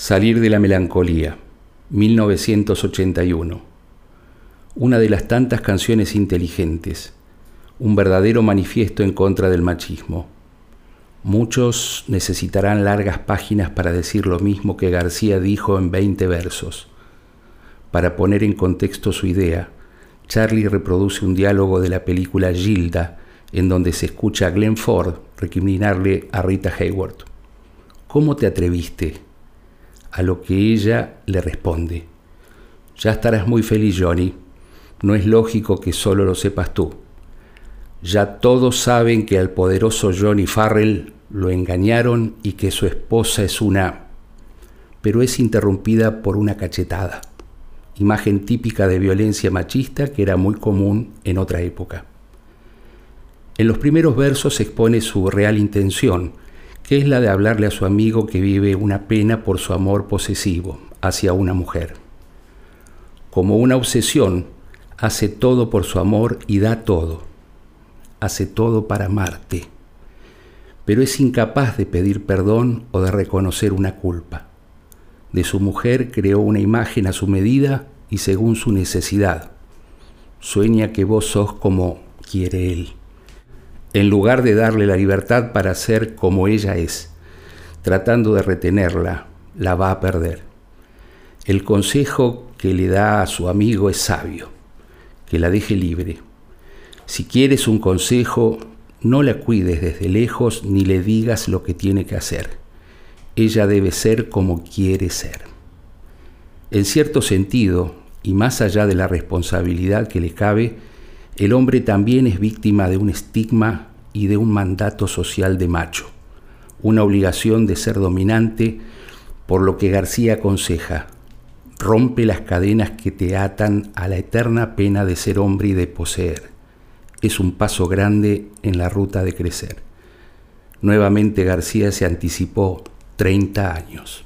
Salir de la melancolía, 1981. Una de las tantas canciones inteligentes, un verdadero manifiesto en contra del machismo. Muchos necesitarán largas páginas para decir lo mismo que García dijo en 20 versos. Para poner en contexto su idea, Charlie reproduce un diálogo de la película Gilda, en donde se escucha a Glenn Ford recriminarle a Rita Hayworth. ¿Cómo te atreviste? A lo que ella le responde. Ya estarás muy feliz, Johnny. No es lógico que solo lo sepas tú. Ya todos saben que al poderoso Johnny Farrell lo engañaron y que su esposa es una... pero es interrumpida por una cachetada, imagen típica de violencia machista que era muy común en otra época. En los primeros versos expone su real intención, que es la de hablarle a su amigo que vive una pena por su amor posesivo hacia una mujer. Como una obsesión, hace todo por su amor y da todo. Hace todo para amarte. Pero es incapaz de pedir perdón o de reconocer una culpa. De su mujer creó una imagen a su medida y según su necesidad. Sueña que vos sos como quiere él en lugar de darle la libertad para ser como ella es, tratando de retenerla, la va a perder. El consejo que le da a su amigo es sabio, que la deje libre. Si quieres un consejo, no la cuides desde lejos ni le digas lo que tiene que hacer. Ella debe ser como quiere ser. En cierto sentido, y más allá de la responsabilidad que le cabe, el hombre también es víctima de un estigma y de un mandato social de macho, una obligación de ser dominante, por lo que García aconseja, rompe las cadenas que te atan a la eterna pena de ser hombre y de poseer. Es un paso grande en la ruta de crecer. Nuevamente García se anticipó 30 años.